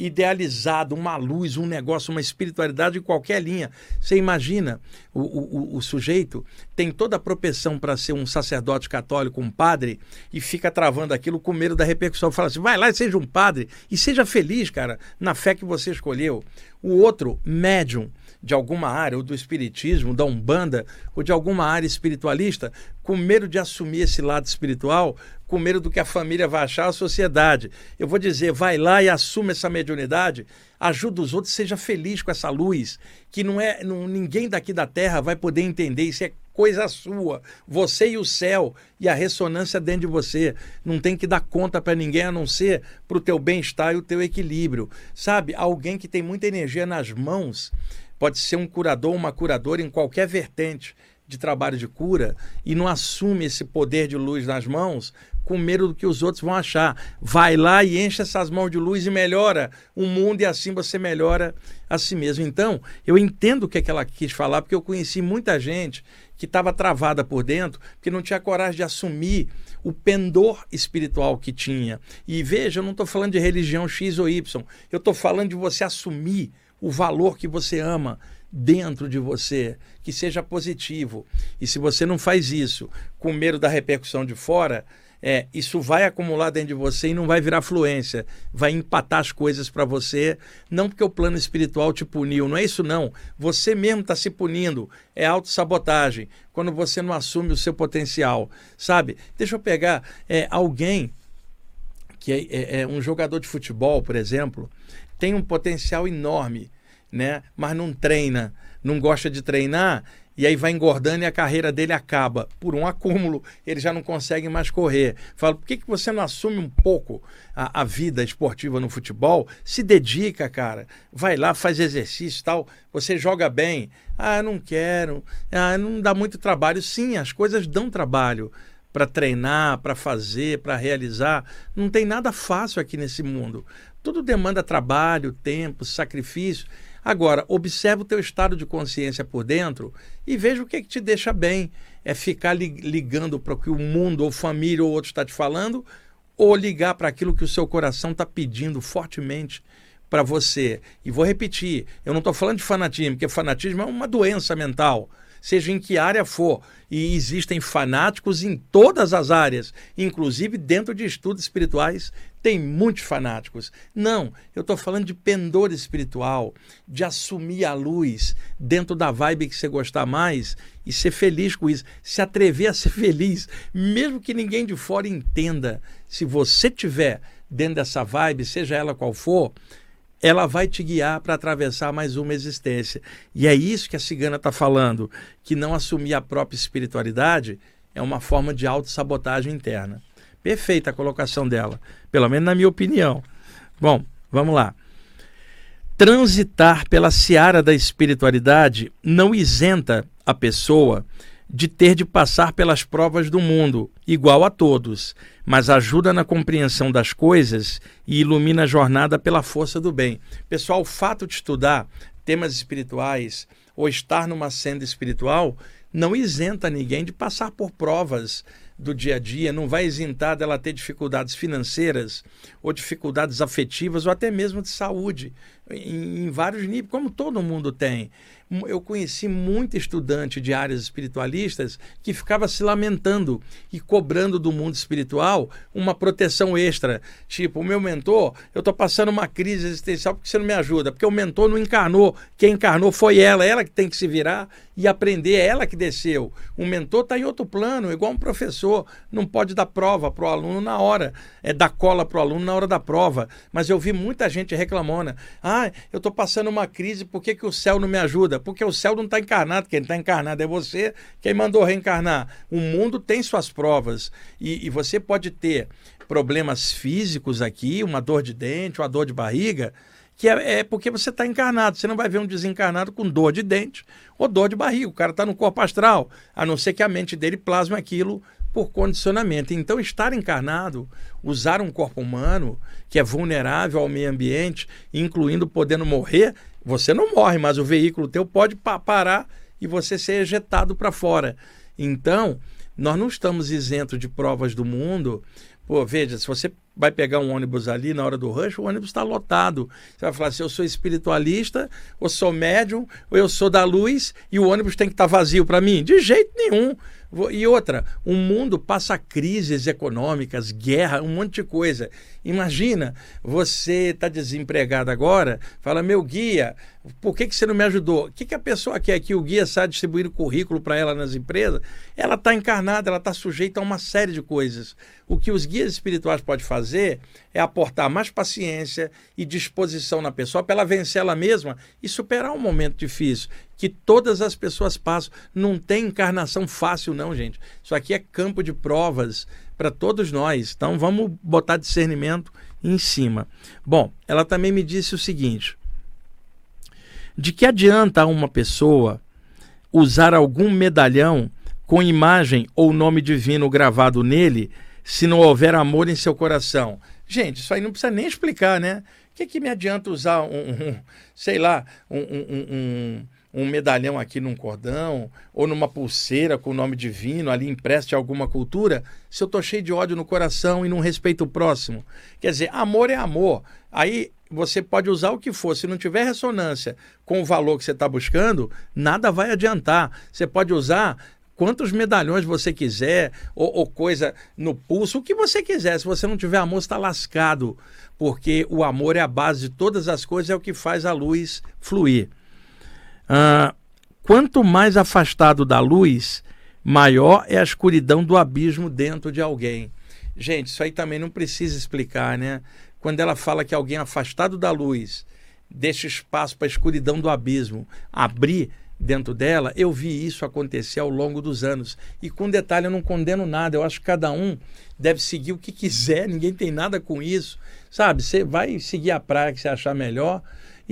idealizado, uma luz, um negócio, uma espiritualidade em qualquer linha. Você imagina, o, o, o sujeito tem toda a propensão para ser um sacerdote católico, um padre, e fica travando aquilo com medo da repercussão. Fala assim: vai lá e seja um padre e seja feliz, cara, na fé que você escolheu. O outro, médium, de alguma área, ou do espiritismo, da umbanda, ou de alguma área espiritualista, com medo de assumir esse lado espiritual, com medo do que a família vai achar, a sociedade. Eu vou dizer, vai lá e assume essa mediunidade, ajuda os outros, seja feliz com essa luz, que não é não, ninguém daqui da Terra vai poder entender, isso é coisa sua, você e o céu e a ressonância dentro de você. Não tem que dar conta para ninguém a não ser para o teu bem-estar e o teu equilíbrio. Sabe, alguém que tem muita energia nas mãos, pode ser um curador, uma curadora em qualquer vertente de trabalho de cura e não assume esse poder de luz nas mãos com medo do que os outros vão achar. Vai lá e enche essas mãos de luz e melhora o mundo e assim você melhora a si mesmo. Então, eu entendo o que, é que ela quis falar, porque eu conheci muita gente que estava travada por dentro, que não tinha coragem de assumir o pendor espiritual que tinha. E veja, eu não estou falando de religião X ou Y, eu estou falando de você assumir o valor que você ama dentro de você, que seja positivo. E se você não faz isso com medo da repercussão de fora, é, isso vai acumular dentro de você e não vai virar fluência, vai empatar as coisas para você, não porque o plano espiritual te puniu, não é isso não. Você mesmo está se punindo, é autossabotagem, quando você não assume o seu potencial, sabe? Deixa eu pegar é, alguém que é, é, é um jogador de futebol, por exemplo, tem um potencial enorme, né? Mas não treina, não gosta de treinar e aí vai engordando e a carreira dele acaba. Por um acúmulo, ele já não consegue mais correr. Falo, por que, que você não assume um pouco a, a vida esportiva no futebol? Se dedica, cara. Vai lá, faz exercício tal. Você joga bem. Ah, não quero. Ah, não dá muito trabalho. Sim, as coisas dão trabalho para treinar, para fazer, para realizar. Não tem nada fácil aqui nesse mundo. Tudo demanda trabalho, tempo, sacrifício. Agora, observe o teu estado de consciência por dentro e veja o que, é que te deixa bem. É ficar ligando para o que o mundo, ou família, ou outro está te falando, ou ligar para aquilo que o seu coração está pedindo fortemente para você. E vou repetir, eu não estou falando de fanatismo, porque fanatismo é uma doença mental seja em que área for. E existem fanáticos em todas as áreas, inclusive dentro de estudos espirituais, tem muitos fanáticos. Não, eu estou falando de pendor espiritual, de assumir a luz dentro da vibe que você gostar mais e ser feliz com isso, se atrever a ser *laughs* feliz, mesmo que ninguém de fora entenda. Se você tiver dentro dessa vibe, seja ela qual for, ela vai te guiar para atravessar mais uma existência. E é isso que a cigana está falando, que não assumir a própria espiritualidade é uma forma de autossabotagem interna. Perfeita a colocação dela, pelo menos na minha opinião. Bom, vamos lá. Transitar pela seara da espiritualidade não isenta a pessoa de ter de passar pelas provas do mundo, igual a todos, mas ajuda na compreensão das coisas e ilumina a jornada pela força do bem. Pessoal, o fato de estudar temas espirituais ou estar numa senda espiritual não isenta ninguém de passar por provas do dia a dia, não vai isentar dela ter dificuldades financeiras ou dificuldades afetivas ou até mesmo de saúde, em, em vários níveis, como todo mundo tem eu conheci muito estudante de áreas espiritualistas que ficava se lamentando e cobrando do mundo espiritual uma proteção extra. Tipo, o meu mentor, eu estou passando uma crise existencial porque você não me ajuda, porque o mentor não encarnou. Quem encarnou foi ela, ela que tem que se virar e aprender, é ela que desceu. O mentor está em outro plano, igual um professor, não pode dar prova para o aluno na hora, é dar cola para o aluno na hora da prova. Mas eu vi muita gente reclamando: ah, eu estou passando uma crise, por que, que o céu não me ajuda? porque o céu não está encarnado, quem está encarnado é você, quem mandou reencarnar. O mundo tem suas provas e, e você pode ter problemas físicos aqui, uma dor de dente, uma dor de barriga, que é, é porque você está encarnado. Você não vai ver um desencarnado com dor de dente ou dor de barriga. O cara está no corpo astral, a não ser que a mente dele plasme aquilo por condicionamento. Então, estar encarnado, usar um corpo humano que é vulnerável ao meio ambiente, incluindo podendo morrer, você não morre, mas o veículo teu pode pa parar e você ser ejetado para fora. Então, nós não estamos isentos de provas do mundo, Pô, veja, se você vai pegar um ônibus ali na hora do rush, o ônibus está lotado. Você vai falar assim: eu sou espiritualista, ou sou médium, ou eu sou da luz, e o ônibus tem que estar tá vazio para mim? De jeito nenhum. E outra, o mundo passa crises econômicas, guerra, um monte de coisa. Imagina, você está desempregado agora, fala, meu guia, por que, que você não me ajudou? O que, que a pessoa quer que o guia saia distribuindo currículo para ela nas empresas? Ela está encarnada, ela está sujeita a uma série de coisas. O que os guias espirituais podem fazer é aportar mais paciência e disposição na pessoa para ela vencer ela mesma e superar um momento difícil que todas as pessoas passam. Não tem encarnação fácil, não, gente. Isso aqui é campo de provas para todos nós. Então vamos botar discernimento em cima. Bom, ela também me disse o seguinte: de que adianta uma pessoa usar algum medalhão com imagem ou nome divino gravado nele se não houver amor em seu coração? Gente, isso aí não precisa nem explicar, né? O que, que me adianta usar um, um sei lá, um, um, um medalhão aqui num cordão ou numa pulseira com o nome divino ali empreste alguma cultura, se eu tô cheio de ódio no coração e não respeito o próximo. Quer dizer, amor é amor. Aí você pode usar o que for, se não tiver ressonância com o valor que você está buscando, nada vai adiantar. Você pode usar quantos medalhões você quiser, ou, ou, coisa no pulso, o que você quiser. Se você não tiver amor, está lascado, porque o amor é a base de todas as coisas, é o que faz a luz fluir. Quanto mais afastado da luz, maior é a escuridão do abismo dentro de alguém. Gente, isso aí também não precisa explicar, né? Quando ela fala que alguém afastado da luz deixa espaço para a escuridão do abismo abrir dentro dela, eu vi isso acontecer ao longo dos anos. E com detalhe, eu não condeno nada, eu acho que cada um deve seguir o que quiser, *laughs* ninguém tem nada com isso. Sabe, você vai seguir a praia que você achar melhor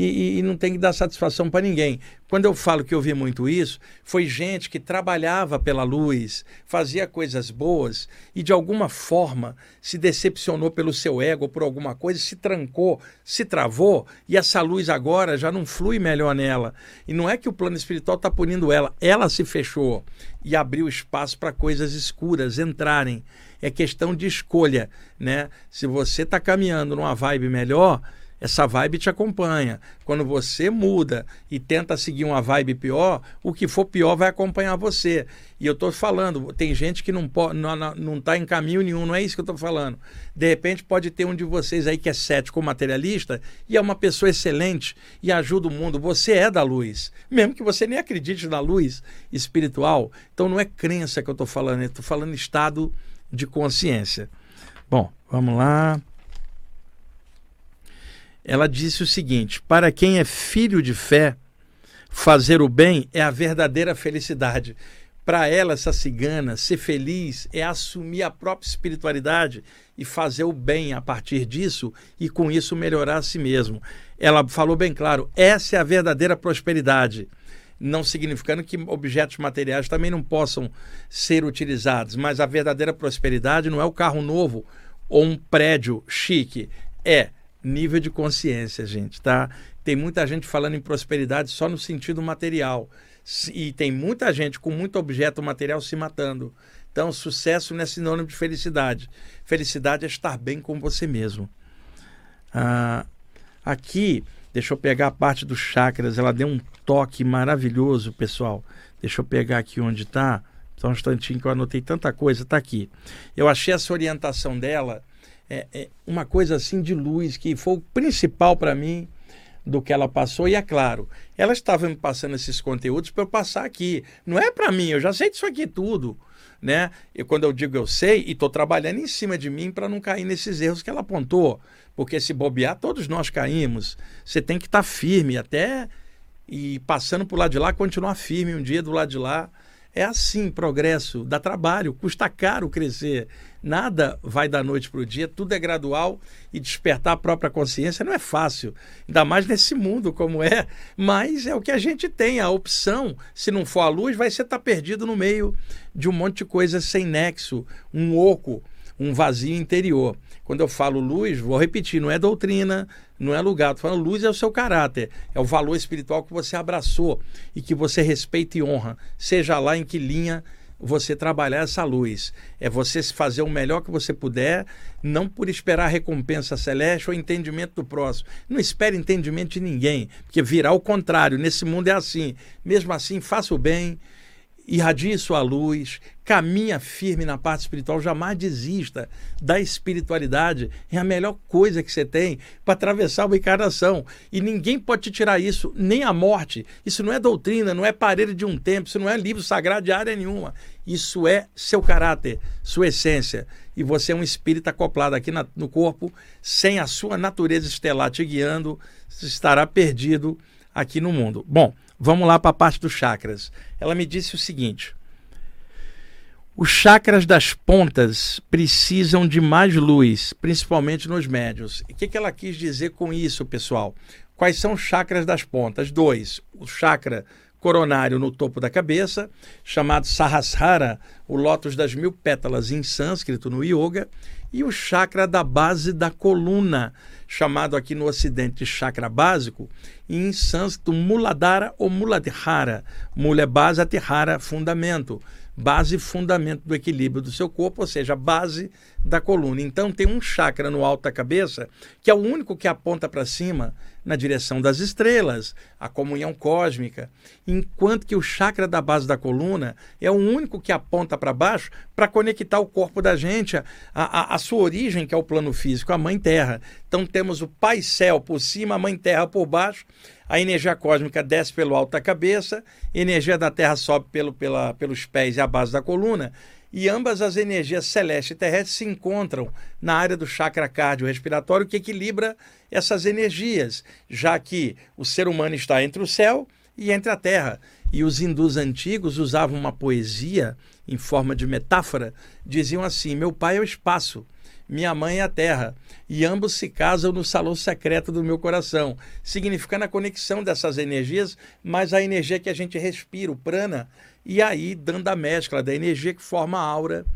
e, e não tem que dar satisfação para ninguém. Quando eu falo que eu vi muito isso, foi gente que trabalhava pela luz, fazia coisas boas e de alguma forma se decepcionou pelo seu ego, por alguma coisa, se trancou, se travou e essa luz agora já não flui melhor nela. E não é que o plano espiritual está punindo ela, ela se fechou e abriu espaço para coisas escuras entrarem. É questão de escolha, né? Se você está caminhando numa vibe melhor, essa vibe te acompanha. Quando você muda e tenta seguir uma vibe pior, o que for pior vai acompanhar você. E eu estou falando, tem gente que não está não, não tá em caminho nenhum, não é isso que eu estou falando. De repente pode ter um de vocês aí que é cético materialista e é uma pessoa excelente e ajuda o mundo. Você é da luz, mesmo que você nem acredite na luz espiritual. Então não é crença que eu estou falando, eu estou falando estado de consciência. Bom, vamos lá ela disse o seguinte: para quem é filho de fé, fazer o bem é a verdadeira felicidade. Para ela, essa cigana, ser feliz é assumir a própria espiritualidade e fazer o bem a partir disso e com isso melhorar a si mesmo. Ela falou bem claro: essa é a verdadeira prosperidade. Não significando que objetos materiais também não possam ser utilizados, mas a verdadeira prosperidade não é o carro novo ou um prédio chique, é nível de consciência, gente, tá? Tem muita gente falando em prosperidade só no sentido material. E tem muita gente com muito objeto material se matando. Então, sucesso não é sinônimo de felicidade. Felicidade é estar bem com você mesmo. Ah, aqui, deixa eu pegar a parte dos chakras. Ela deu um toque maravilhoso, pessoal. Deixa eu pegar aqui onde está. Só um instantinho que eu anotei tanta coisa. Está aqui. Eu achei essa orientação dela é, é uma coisa assim de luz que foi o principal para mim do que ela passou. E é claro, ela estava me passando esses conteúdos para eu passar aqui. Não é para mim, eu já sei disso aqui tudo. Né? E quando eu digo eu sei, e estou trabalhando em cima de mim para não cair nesses erros que ela apontou. Porque se bobear, todos nós caímos. Você tem que estar tá firme até e passando por lado de lá, continuar firme um dia do lado de lá. É assim, progresso, dá trabalho, custa caro crescer. Nada vai da noite para o dia, tudo é gradual e despertar a própria consciência não é fácil, ainda mais nesse mundo como é, mas é o que a gente tem, a opção, se não for a luz, vai ser estar tá perdido no meio de um monte de coisas sem nexo, um oco, um vazio interior. Quando eu falo luz, vou repetir, não é doutrina, não é lugar. Estou falando luz é o seu caráter, é o valor espiritual que você abraçou e que você respeita e honra, seja lá em que linha você trabalhar essa luz. É você fazer o melhor que você puder, não por esperar recompensa celeste ou entendimento do próximo. Não espere entendimento de ninguém, porque virá o contrário. Nesse mundo é assim. Mesmo assim, faça o bem, irradie sua luz, caminha firme na parte espiritual, jamais desista da espiritualidade. É a melhor coisa que você tem para atravessar uma encarnação. E ninguém pode te tirar isso, nem a morte. Isso não é doutrina, não é parede de um templo, isso não é livro sagrado de área nenhuma. Isso é seu caráter, sua essência. E você é um espírito acoplado aqui na, no corpo, sem a sua natureza estelar te guiando, estará perdido aqui no mundo. Bom, Vamos lá para a parte dos chakras. Ela me disse o seguinte: os chakras das pontas precisam de mais luz, principalmente nos médios. E o que, que ela quis dizer com isso, pessoal? Quais são os chakras das pontas? Dois: o chakra coronário no topo da cabeça, chamado Sahasrara, o lótus das mil pétalas em sânscrito no yoga, e o chakra da base da coluna, chamado aqui no ocidente de chakra básico, em sânscrito Muladhara ou Muladhara. Mula é base, Atihara fundamento base e fundamento do equilíbrio do seu corpo, ou seja, a base da coluna. Então tem um chakra no alto da cabeça que é o único que aponta para cima na direção das estrelas, a comunhão cósmica, enquanto que o chakra da base da coluna é o único que aponta para baixo para conectar o corpo da gente a, a, sua origem, que é o plano físico, a Mãe Terra. Então temos o Pai Céu por cima, a Mãe Terra por baixo, a energia cósmica desce pelo alto da cabeça, a energia da Terra sobe pelo, pela, pelos pés e a base da coluna, e ambas as energias celeste e terrestre se encontram na área do chakra cardiorrespiratório que equilibra essas energias, já que o ser humano está entre o céu e entre a terra. E os hindus antigos usavam uma poesia em forma de metáfora, diziam assim: Meu pai é o espaço, minha mãe é a terra, e ambos se casam no salão secreto do meu coração, significando a conexão dessas energias, mas a energia que a gente respira, o prana, e aí dando a mescla da energia que forma a aura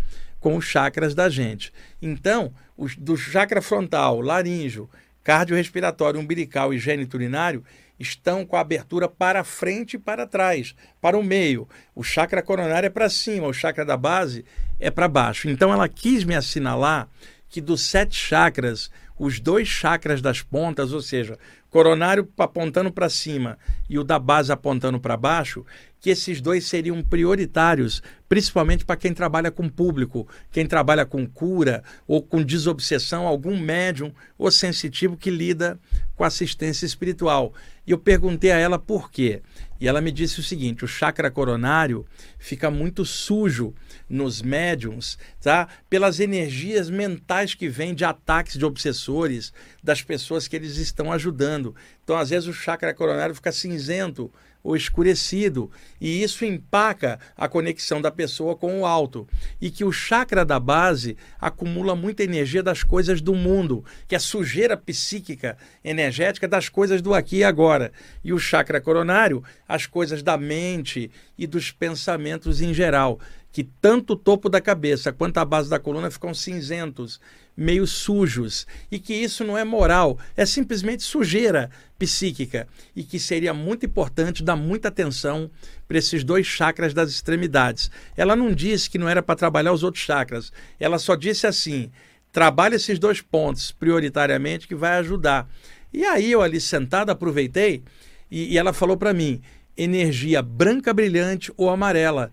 com os chakras da gente. Então, os, do chakra frontal, laríngeo, cardiorrespiratório, umbilical e geniturinário estão com a abertura para frente e para trás, para o meio. O chakra coronário é para cima, o chakra da base é para baixo. Então ela quis me assinalar que dos sete chakras, os dois chakras das pontas, ou seja, coronário apontando para cima e o da base apontando para baixo, que esses dois seriam prioritários, principalmente para quem trabalha com público, quem trabalha com cura ou com desobsessão, algum médium ou sensitivo que lida com assistência espiritual. E eu perguntei a ela por quê. E ela me disse o seguinte: o chakra coronário fica muito sujo nos médiums, tá? Pelas energias mentais que vêm de ataques de obsessores, das pessoas que eles estão ajudando. Então, às vezes, o chakra coronário fica cinzento ou escurecido, e isso empaca a conexão da pessoa com o alto. E que o chakra da base acumula muita energia das coisas do mundo, que é sujeira psíquica, energética das coisas do aqui e agora. E o chakra coronário, as coisas da mente e dos pensamentos em geral que tanto o topo da cabeça quanto a base da coluna ficam cinzentos, meio sujos, e que isso não é moral, é simplesmente sujeira psíquica, e que seria muito importante dar muita atenção para esses dois chakras das extremidades. Ela não disse que não era para trabalhar os outros chakras, ela só disse assim: trabalhe esses dois pontos prioritariamente que vai ajudar. E aí eu ali sentado aproveitei e, e ela falou para mim: energia branca brilhante ou amarela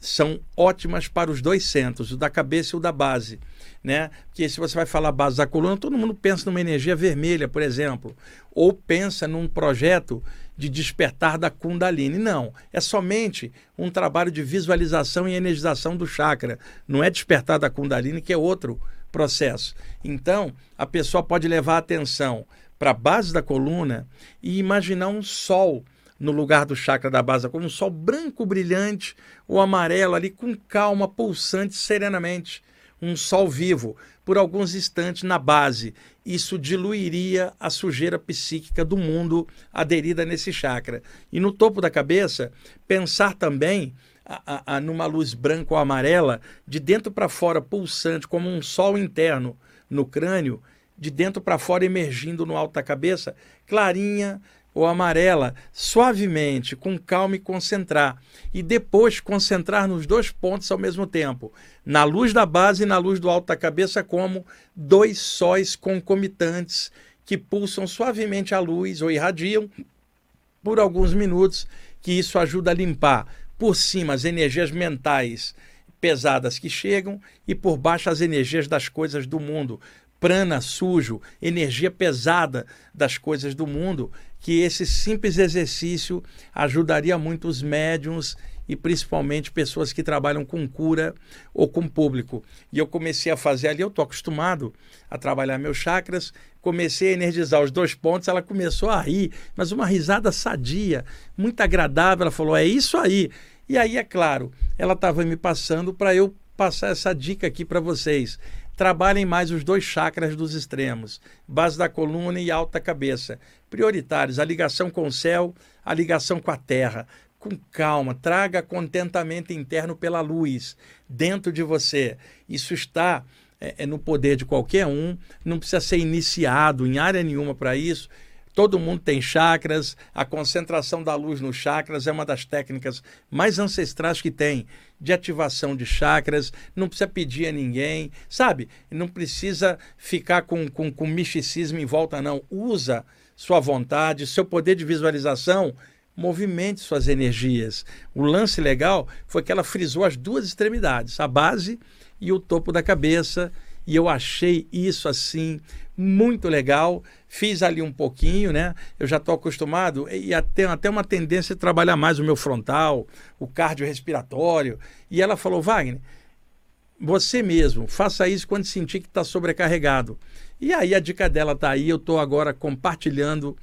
são ótimas para os dois centros, o da cabeça e o da base. Né? Porque se você vai falar base da coluna, todo mundo pensa numa energia vermelha, por exemplo, ou pensa num projeto de despertar da Kundalini. Não, é somente um trabalho de visualização e energização do chakra, não é despertar da Kundalini, que é outro processo. Então, a pessoa pode levar a atenção para a base da coluna e imaginar um sol no lugar do chakra da base, como um sol branco brilhante ou amarelo ali com calma, pulsante serenamente, um sol vivo por alguns instantes na base. Isso diluiria a sujeira psíquica do mundo aderida nesse chakra. E no topo da cabeça, pensar também a, a, numa luz branca ou amarela, de dentro para fora pulsante, como um sol interno no crânio, de dentro para fora emergindo no alto da cabeça, clarinha, ou amarela, suavemente, com calma e concentrar. E depois concentrar nos dois pontos ao mesmo tempo, na luz da base e na luz do alto da cabeça, como dois sóis concomitantes que pulsam suavemente a luz ou irradiam por alguns minutos, que isso ajuda a limpar por cima as energias mentais pesadas que chegam e por baixo as energias das coisas do mundo, prana sujo, energia pesada das coisas do mundo, que esse simples exercício ajudaria muito os médiums e principalmente pessoas que trabalham com cura ou com público. E eu comecei a fazer ali, eu estou acostumado a trabalhar meus chakras, comecei a energizar os dois pontos, ela começou a rir, mas uma risada sadia, muito agradável. Ela falou: é isso aí. E aí, é claro, ela estava me passando para eu passar essa dica aqui para vocês trabalhem mais os dois chakras dos extremos, base da coluna e alta cabeça. Prioritários, a ligação com o céu, a ligação com a terra. Com calma, traga contentamento interno pela luz dentro de você. Isso está é, é no poder de qualquer um, não precisa ser iniciado em área nenhuma para isso. Todo mundo tem chakras, a concentração da luz nos chakras é uma das técnicas mais ancestrais que tem de ativação de chakras, não precisa pedir a ninguém, sabe? Não precisa ficar com, com, com misticismo em volta, não. Usa sua vontade, seu poder de visualização, movimente suas energias. O lance legal foi que ela frisou as duas extremidades, a base e o topo da cabeça, e eu achei isso assim muito legal. Fiz ali um pouquinho, né? Eu já estou acostumado e até, até uma tendência de trabalhar mais o meu frontal, o cardiorrespiratório. E ela falou, Wagner, você mesmo, faça isso quando sentir que está sobrecarregado. E aí a dica dela está aí, eu estou agora compartilhando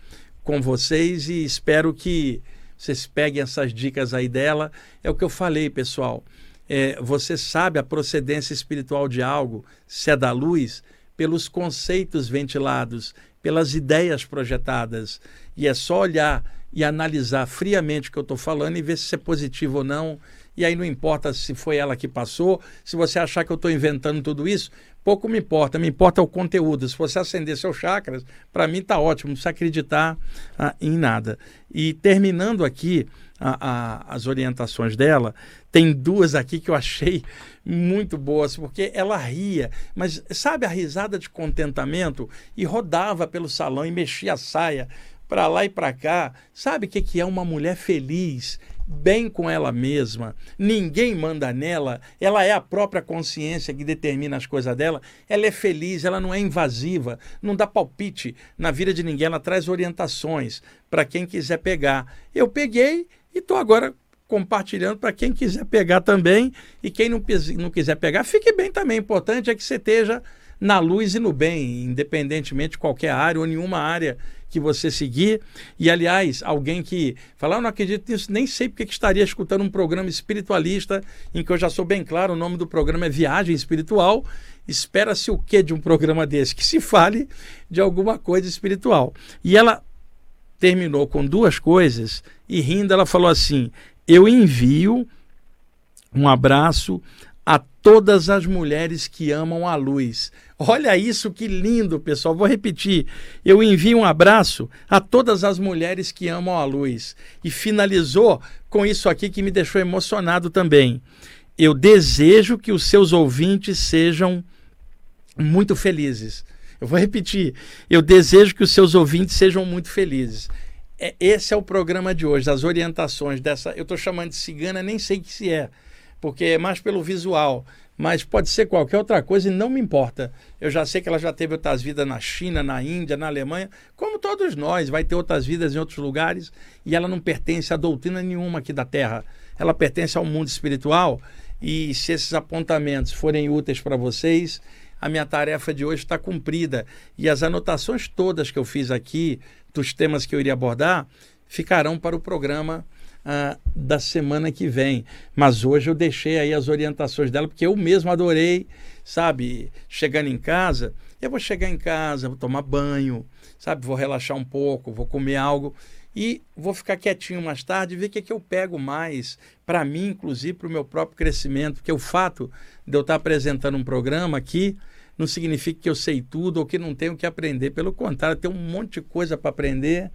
com vocês e espero que vocês peguem essas dicas aí dela. É o que eu falei, pessoal. É, você sabe a procedência espiritual de algo, se é da luz, pelos conceitos ventilados, pelas ideias projetadas. E é só olhar e analisar friamente o que eu estou falando e ver se é positivo ou não. E aí não importa se foi ela que passou, se você achar que eu estou inventando tudo isso, pouco me importa, me importa o conteúdo. Se você acender seus chakras, para mim está ótimo, não precisa acreditar ah, em nada. E terminando aqui a, a, as orientações dela, tem duas aqui que eu achei muito boas, porque ela ria, mas sabe a risada de contentamento? E rodava pelo salão e mexia a saia para lá e para cá. Sabe o que, que é uma mulher feliz? Bem com ela mesma, ninguém manda nela, ela é a própria consciência que determina as coisas dela. Ela é feliz, ela não é invasiva, não dá palpite na vida de ninguém, ela traz orientações para quem quiser pegar. Eu peguei e estou agora compartilhando para quem quiser pegar também. E quem não, não quiser pegar, fique bem também. O importante é que você esteja na luz e no bem, independentemente de qualquer área ou nenhuma área que você seguir. E, aliás, alguém que falar, eu não acredito nisso, nem sei porque que estaria escutando um programa espiritualista, em que eu já sou bem claro, o nome do programa é Viagem Espiritual. Espera-se o que de um programa desse? Que se fale de alguma coisa espiritual. E ela terminou com duas coisas e rindo ela falou assim: eu envio um abraço a todas as mulheres que amam a luz. Olha isso que lindo, pessoal. Vou repetir. Eu envio um abraço a todas as mulheres que amam a luz. E finalizou com isso aqui que me deixou emocionado também. Eu desejo que os seus ouvintes sejam muito felizes. Eu vou repetir. Eu desejo que os seus ouvintes sejam muito felizes. É, esse é o programa de hoje, as orientações dessa. Eu estou chamando de cigana, nem sei que se é, porque é mais pelo visual. Mas pode ser qualquer outra coisa e não me importa. Eu já sei que ela já teve outras vidas na China, na Índia, na Alemanha, como todos nós, vai ter outras vidas em outros lugares e ela não pertence a doutrina nenhuma aqui da Terra. Ela pertence ao mundo espiritual e se esses apontamentos forem úteis para vocês, a minha tarefa de hoje está cumprida. E as anotações todas que eu fiz aqui, dos temas que eu iria abordar, ficarão para o programa ah, da semana que vem. Mas hoje eu deixei aí as orientações dela, porque eu mesmo adorei, sabe? Chegando em casa, eu vou chegar em casa, vou tomar banho, sabe? Vou relaxar um pouco, vou comer algo e vou ficar quietinho mais tarde e ver o que, é que eu pego mais para mim, inclusive para o meu próprio crescimento, porque o fato de eu estar apresentando um programa aqui não significa que eu sei tudo ou que não tenho que aprender. Pelo contrário, tem um monte de coisa para aprender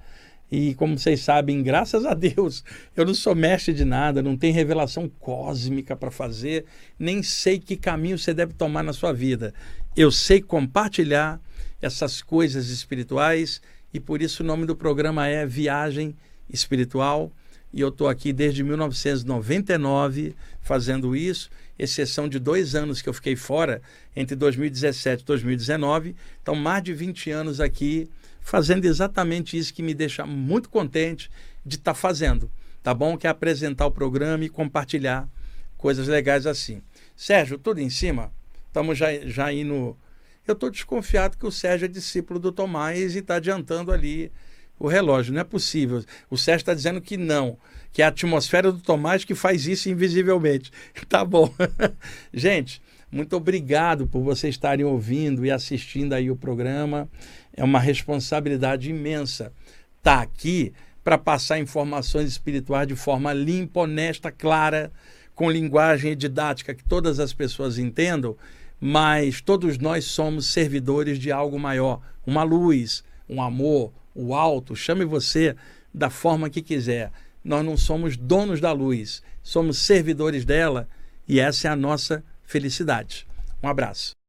E como vocês sabem, graças a Deus, eu não sou mestre de nada, não tenho revelação cósmica para fazer, nem sei que caminho você deve tomar na sua vida. Eu sei compartilhar essas coisas espirituais e por isso o nome do programa é Viagem Espiritual. E eu estou aqui desde 1999 fazendo isso, exceção de dois anos que eu fiquei fora, entre 2017 e 2019. Então, mais de 20 anos aqui fazendo exatamente isso que me deixa muito contente de estar tá fazendo, tá bom? Que é apresentar o programa e compartilhar coisas legais assim. Sérgio, tudo em cima? Estamos já, já indo. Eu estou desconfiado que o Sérgio é discípulo do Tomás e está adiantando ali o relógio. Não é possível. O Sérgio está dizendo que não, que é a atmosfera do Tomás que faz isso invisivelmente. *laughs* Tá bom. *laughs* Gente, muito obrigado por vocês estarem ouvindo e assistindo aí o programa. É uma responsabilidade imensa estar tá aqui para passar informações espirituais de forma limpa, honesta, clara, com linguagem didática que todas as pessoas entendam, mas todos nós somos servidores de algo maior, uma luz, um amor, o alto, chame você da forma que quiser. Nós não somos donos da luz, somos servidores dela e essa é a nossa felicidade. Um abraço.